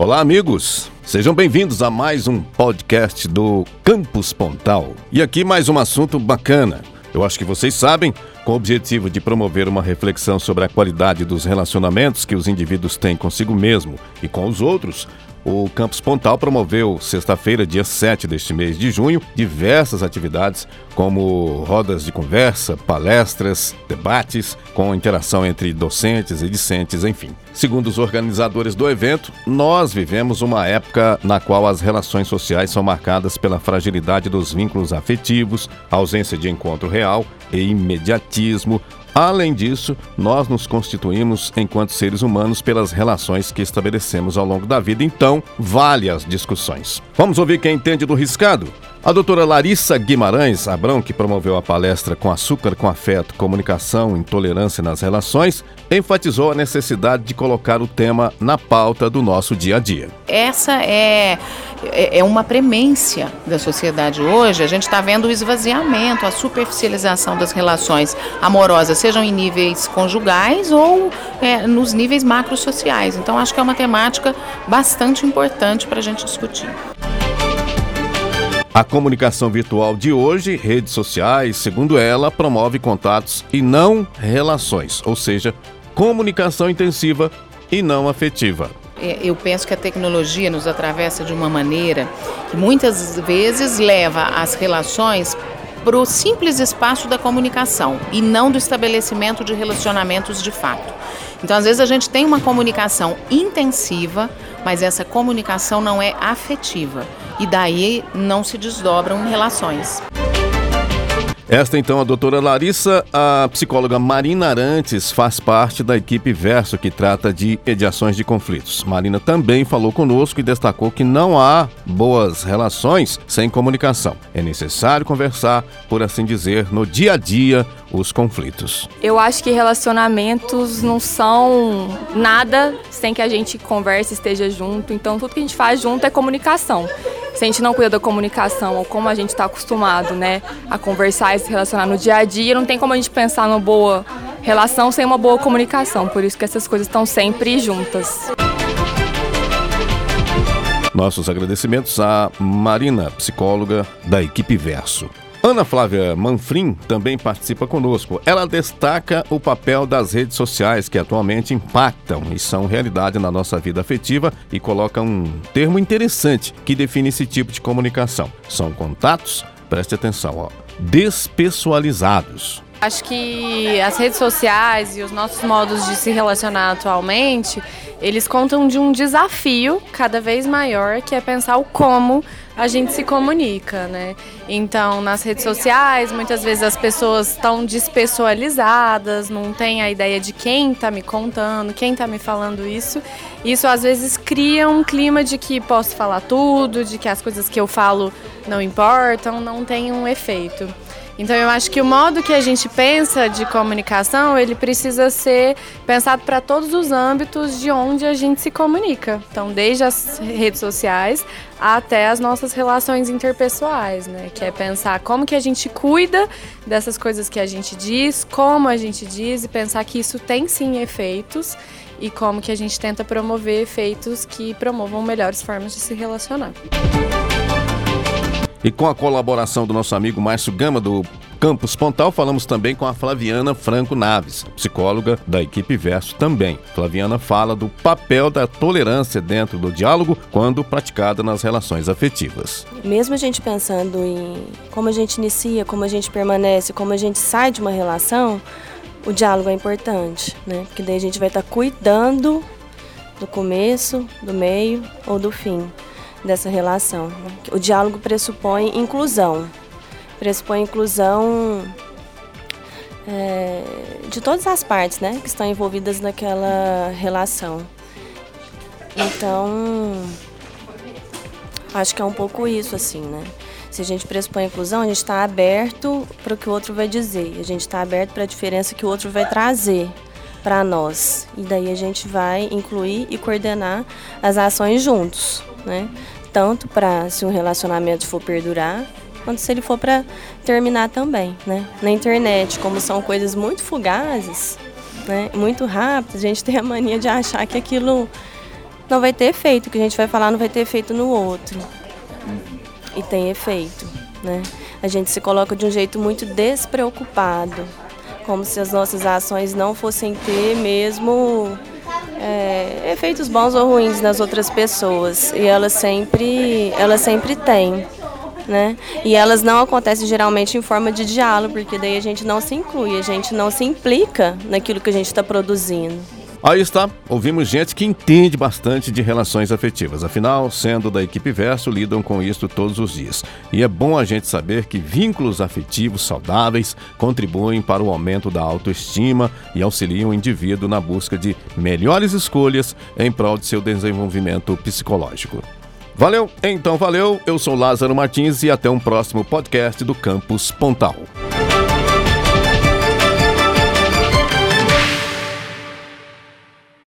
Olá, amigos. Sejam bem-vindos a mais um podcast do Campus Pontal. E aqui mais um assunto bacana. Eu acho que vocês sabem, com o objetivo de promover uma reflexão sobre a qualidade dos relacionamentos que os indivíduos têm consigo mesmo e com os outros, o Campus Pontal promoveu, sexta-feira, dia 7 deste mês de junho, diversas atividades, como rodas de conversa, palestras, debates, com interação entre docentes e discentes, enfim. Segundo os organizadores do evento, nós vivemos uma época na qual as relações sociais são marcadas pela fragilidade dos vínculos afetivos, ausência de encontro real e imediatismo, Além disso, nós nos constituímos enquanto seres humanos pelas relações que estabelecemos ao longo da vida, então vale as discussões. Vamos ouvir quem entende do riscado? A doutora Larissa Guimarães Abrão, que promoveu a palestra Com Açúcar com Afeto, Comunicação, Intolerância nas Relações, enfatizou a necessidade de colocar o tema na pauta do nosso dia a dia. Essa é, é, é uma premência da sociedade hoje. A gente está vendo o esvaziamento, a superficialização das relações amorosas, sejam em níveis conjugais ou é, nos níveis macrosociais. Então, acho que é uma temática bastante importante para a gente discutir. A comunicação virtual de hoje, redes sociais, segundo ela, promove contatos e não relações, ou seja, comunicação intensiva e não afetiva. É, eu penso que a tecnologia nos atravessa de uma maneira que muitas vezes leva as relações para o simples espaço da comunicação e não do estabelecimento de relacionamentos de fato. Então, às vezes, a gente tem uma comunicação intensiva, mas essa comunicação não é afetiva e daí não se desdobram em relações. Esta então a doutora Larissa, a psicóloga Marina Arantes faz parte da equipe Verso que trata de mediações de conflitos. Marina também falou conosco e destacou que não há boas relações sem comunicação. É necessário conversar, por assim dizer, no dia a dia os conflitos. Eu acho que relacionamentos não são nada sem que a gente converse, esteja junto. Então tudo que a gente faz junto é comunicação se a gente não cuida da comunicação ou como a gente está acostumado, né, a conversar e se relacionar no dia a dia, não tem como a gente pensar numa boa relação sem uma boa comunicação. Por isso que essas coisas estão sempre juntas. Nossos agradecimentos à Marina, psicóloga da equipe Verso. Ana Flávia Manfrim também participa conosco. Ela destaca o papel das redes sociais que atualmente impactam e são realidade na nossa vida afetiva e coloca um termo interessante que define esse tipo de comunicação. São contatos, preste atenção, ó, despessoalizados. Acho que as redes sociais e os nossos modos de se relacionar atualmente, eles contam de um desafio cada vez maior, que é pensar o como a gente se comunica, né? Então, nas redes sociais, muitas vezes as pessoas estão despessoalizadas, não tem a ideia de quem está me contando, quem está me falando isso. Isso às vezes cria um clima de que posso falar tudo, de que as coisas que eu falo não importam, não tem um efeito. Então eu acho que o modo que a gente pensa de comunicação, ele precisa ser pensado para todos os âmbitos de onde a gente se comunica. Então, desde as redes sociais até as nossas relações interpessoais, né? Que é pensar como que a gente cuida dessas coisas que a gente diz, como a gente diz e pensar que isso tem sim efeitos e como que a gente tenta promover efeitos que promovam melhores formas de se relacionar. E com a colaboração do nosso amigo Márcio Gama, do Campus Pontal, falamos também com a Flaviana Franco Naves, psicóloga da equipe Verso também. Flaviana fala do papel da tolerância dentro do diálogo quando praticada nas relações afetivas. Mesmo a gente pensando em como a gente inicia, como a gente permanece, como a gente sai de uma relação, o diálogo é importante, né? Porque daí a gente vai estar cuidando do começo, do meio ou do fim dessa relação. Né? O diálogo pressupõe inclusão, pressupõe inclusão é, de todas as partes, né, que estão envolvidas naquela relação. Então, acho que é um pouco isso, assim, né? Se a gente pressupõe inclusão, a gente está aberto para o que o outro vai dizer, a gente está aberto para a diferença que o outro vai trazer para nós. E daí a gente vai incluir e coordenar as ações juntos né? Tanto para se um relacionamento for perdurar, quanto se ele for para terminar também, né? Na internet, como são coisas muito fugazes, né? Muito rápidas, a gente tem a mania de achar que aquilo não vai ter efeito. O que a gente vai falar não vai ter efeito no outro. E tem efeito, né? A gente se coloca de um jeito muito despreocupado, como se as nossas ações não fossem ter mesmo é, efeitos bons ou ruins nas outras pessoas. E elas sempre, elas sempre têm. Né? E elas não acontecem geralmente em forma de diálogo, porque daí a gente não se inclui, a gente não se implica naquilo que a gente está produzindo. Aí está, ouvimos gente que entende bastante de relações afetivas. Afinal, sendo da equipe Verso, lidam com isso todos os dias. E é bom a gente saber que vínculos afetivos saudáveis contribuem para o aumento da autoestima e auxiliam o indivíduo na busca de melhores escolhas em prol de seu desenvolvimento psicológico. Valeu, então valeu. Eu sou Lázaro Martins e até um próximo podcast do Campus Pontal.